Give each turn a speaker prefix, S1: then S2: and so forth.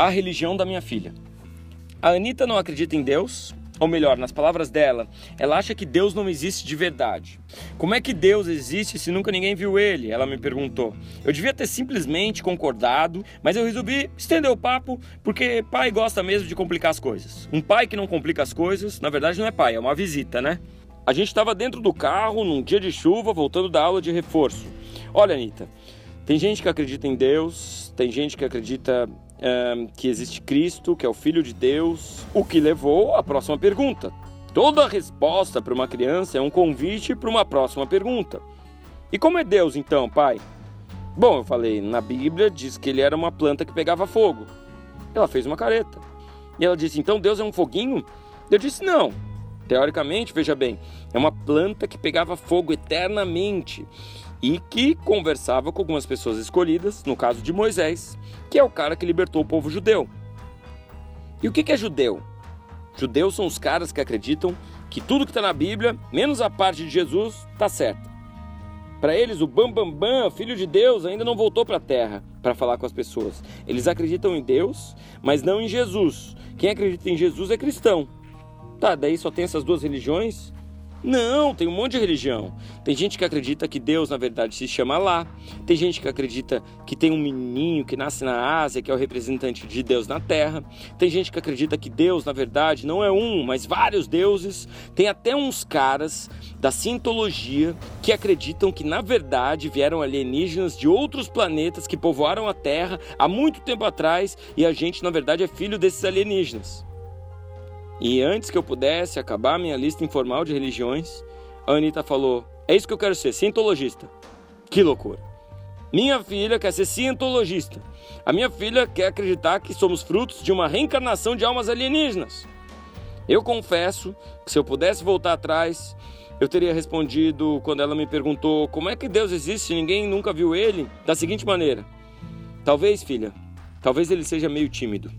S1: A religião da minha filha. A Anitta não acredita em Deus, ou melhor, nas palavras dela, ela acha que Deus não existe de verdade. Como é que Deus existe se nunca ninguém viu ele? Ela me perguntou. Eu devia ter simplesmente concordado, mas eu resolvi estender o papo porque pai gosta mesmo de complicar as coisas. Um pai que não complica as coisas, na verdade não é pai, é uma visita, né? A gente estava dentro do carro num dia de chuva, voltando da aula de reforço. Olha, Anitta, tem gente que acredita em Deus, tem gente que acredita que existe Cristo, que é o Filho de Deus, o que levou à próxima pergunta. Toda resposta para uma criança é um convite para uma próxima pergunta. E como é Deus então, pai? Bom, eu falei, na Bíblia diz que ele era uma planta que pegava fogo. Ela fez uma careta. E ela disse: então Deus é um foguinho? Eu disse: não. Teoricamente, veja bem, é uma planta que pegava fogo eternamente e que conversava com algumas pessoas escolhidas, no caso de Moisés, que é o cara que libertou o povo judeu. E o que é judeu? Judeus são os caras que acreditam que tudo que está na Bíblia, menos a parte de Jesus, está certo. Para eles, o Bambambam, Bam Bam, filho de Deus, ainda não voltou para a terra para falar com as pessoas. Eles acreditam em Deus, mas não em Jesus. Quem acredita em Jesus é cristão. Tá, daí só tem essas duas religiões? Não, tem um monte de religião. Tem gente que acredita que Deus, na verdade, se chama lá. Tem gente que acredita que tem um menininho que nasce na Ásia, que é o representante de Deus na Terra. Tem gente que acredita que Deus, na verdade, não é um, mas vários deuses. Tem até uns caras da cientologia que acreditam que, na verdade, vieram alienígenas de outros planetas que povoaram a Terra há muito tempo atrás e a gente, na verdade, é filho desses alienígenas. E antes que eu pudesse acabar minha lista informal de religiões, a Anitta falou: É isso que eu quero ser, cientologista. Que loucura. Minha filha quer ser cientologista. A minha filha quer acreditar que somos frutos de uma reencarnação de almas alienígenas. Eu confesso que se eu pudesse voltar atrás, eu teria respondido quando ela me perguntou como é que Deus existe e ninguém nunca viu ele, da seguinte maneira: Talvez, filha, talvez ele seja meio tímido.